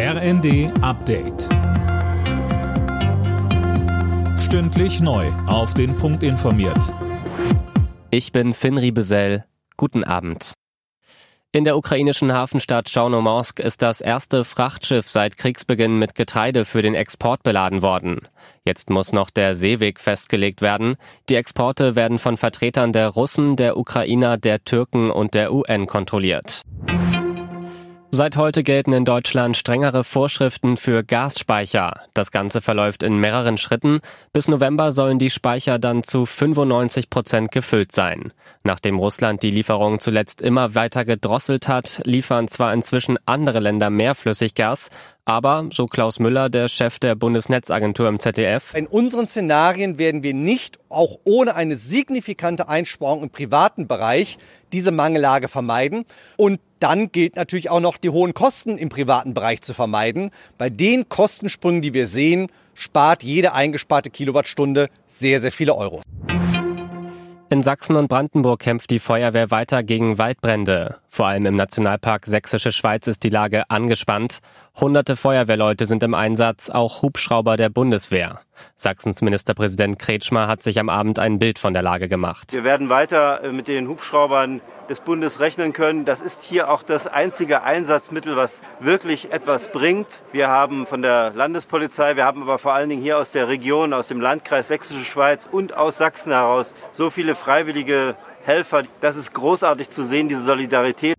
RND Update. Stündlich neu. Auf den Punkt informiert. Ich bin Finn Riebesell. Guten Abend. In der ukrainischen Hafenstadt Chaunomorsk ist das erste Frachtschiff seit Kriegsbeginn mit Getreide für den Export beladen worden. Jetzt muss noch der Seeweg festgelegt werden. Die Exporte werden von Vertretern der Russen, der Ukrainer, der Türken und der UN kontrolliert. Seit heute gelten in Deutschland strengere Vorschriften für Gasspeicher. Das Ganze verläuft in mehreren Schritten. Bis November sollen die Speicher dann zu 95 Prozent gefüllt sein. Nachdem Russland die Lieferungen zuletzt immer weiter gedrosselt hat, liefern zwar inzwischen andere Länder mehr Flüssiggas, aber, so Klaus Müller, der Chef der Bundesnetzagentur im ZDF, in unseren Szenarien werden wir nicht, auch ohne eine signifikante Einsparung im privaten Bereich, diese Mangellage vermeiden. Und dann gilt natürlich auch noch die hohen Kosten im privaten Bereich zu vermeiden. Bei den Kostensprüngen, die wir sehen, spart jede eingesparte Kilowattstunde sehr, sehr viele Euro. In Sachsen und Brandenburg kämpft die Feuerwehr weiter gegen Waldbrände. Vor allem im Nationalpark Sächsische Schweiz ist die Lage angespannt. Hunderte Feuerwehrleute sind im Einsatz, auch Hubschrauber der Bundeswehr. Sachsens Ministerpräsident Kretschmer hat sich am Abend ein Bild von der Lage gemacht. Wir werden weiter äh, mit den Hubschraubern des Bundes rechnen können. Das ist hier auch das einzige Einsatzmittel, was wirklich etwas bringt. Wir haben von der Landespolizei, wir haben aber vor allen Dingen hier aus der Region, aus dem Landkreis Sächsische Schweiz und aus Sachsen heraus so viele freiwillige Helfer. Das ist großartig zu sehen, diese Solidarität.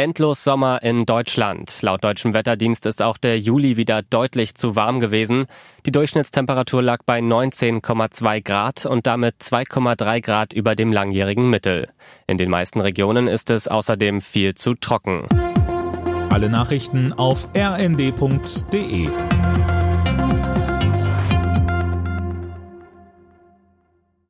Endlos Sommer in Deutschland. Laut deutschem Wetterdienst ist auch der Juli wieder deutlich zu warm gewesen. Die Durchschnittstemperatur lag bei 19,2 Grad und damit 2,3 Grad über dem langjährigen Mittel. In den meisten Regionen ist es außerdem viel zu trocken. Alle Nachrichten auf rnd.de